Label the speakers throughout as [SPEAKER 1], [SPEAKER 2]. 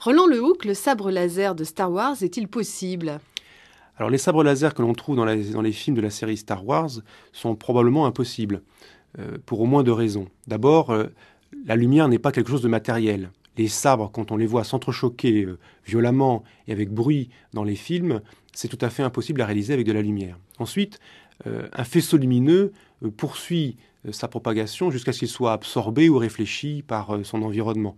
[SPEAKER 1] Roland Lehoucq, le sabre laser de Star Wars est-il possible?
[SPEAKER 2] Alors les sabres laser que l'on trouve dans, les films de la série Star Wars sont probablement impossibles, euh, pour au moins deux raisons. D'abord, euh, la lumière n'est pas quelque chose de matériel. Les sabres, quand on les voit s'entrechoquer euh, violemment et avec bruit dans les films, c'est tout à fait impossible à réaliser avec de la lumière. Ensuite, un faisceau lumineux poursuit sa propagation jusqu'à ce qu'il soit absorbé ou réfléchi par son environnement.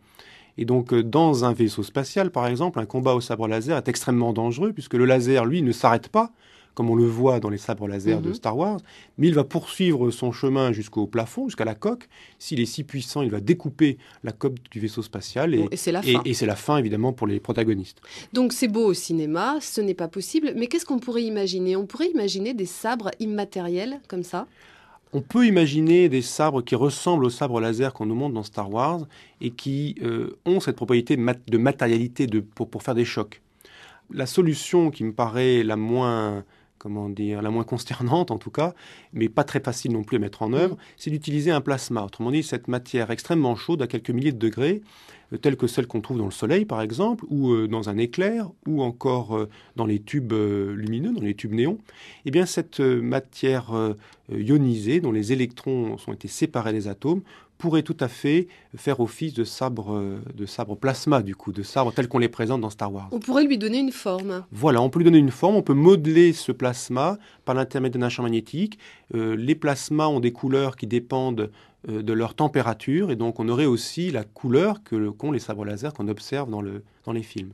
[SPEAKER 2] Et donc, euh, dans un vaisseau spatial, par exemple, un combat au sabre laser est extrêmement dangereux, puisque le laser, lui, ne s'arrête pas, comme on le voit dans les sabres laser de mhm. Star Wars, mais il va poursuivre son chemin jusqu'au plafond, jusqu'à la coque. S'il est si puissant, il va découper la coque du vaisseau spatial.
[SPEAKER 1] Et, c'est la fin.
[SPEAKER 2] Et, c'est la fin, évidemment, pour les protagonistes.
[SPEAKER 1] Donc c'est beau au cinéma, ce n'est pas possible, mais qu'est-ce qu'on pourrait imaginer? On pourrait imaginer des sabres immatériels comme ça?
[SPEAKER 2] On peut imaginer des sabres qui ressemblent aux sabres laser qu'on nous montre dans Star Wars et qui euh, ont cette propriété de matérialité pour, faire des chocs. La solution qui me paraît la moins, comment dire, la moins consternante en tout cas, mais pas très facile non plus à mettre en œuvre, c'est d'utiliser un plasma. Autrement dit, cette matière extrêmement chaude à quelques milliers de degrés telles que celles qu'on trouve dans le Soleil, par exemple, ou euh, dans un éclair, ou encore euh, dans les tubes lumineux, dans les tubes néons, eh bien cette matière ionisée, dont les électrons ont été séparés des atomes, pourrait tout à fait faire office de sabre, de sabre plasma, du coup, de sabre tel qu'on les présente dans Star Wars.
[SPEAKER 1] On pourrait lui donner une forme.
[SPEAKER 2] Voilà, on peut lui donner une forme, on peut modeler ce plasma par l'intermédiaire d'un champ magnétique. les plasmas ont des couleurs qui dépendent euh, de leur température et donc on aurait aussi la couleur que qu'ont les sabres laser qu'on observe dans les films.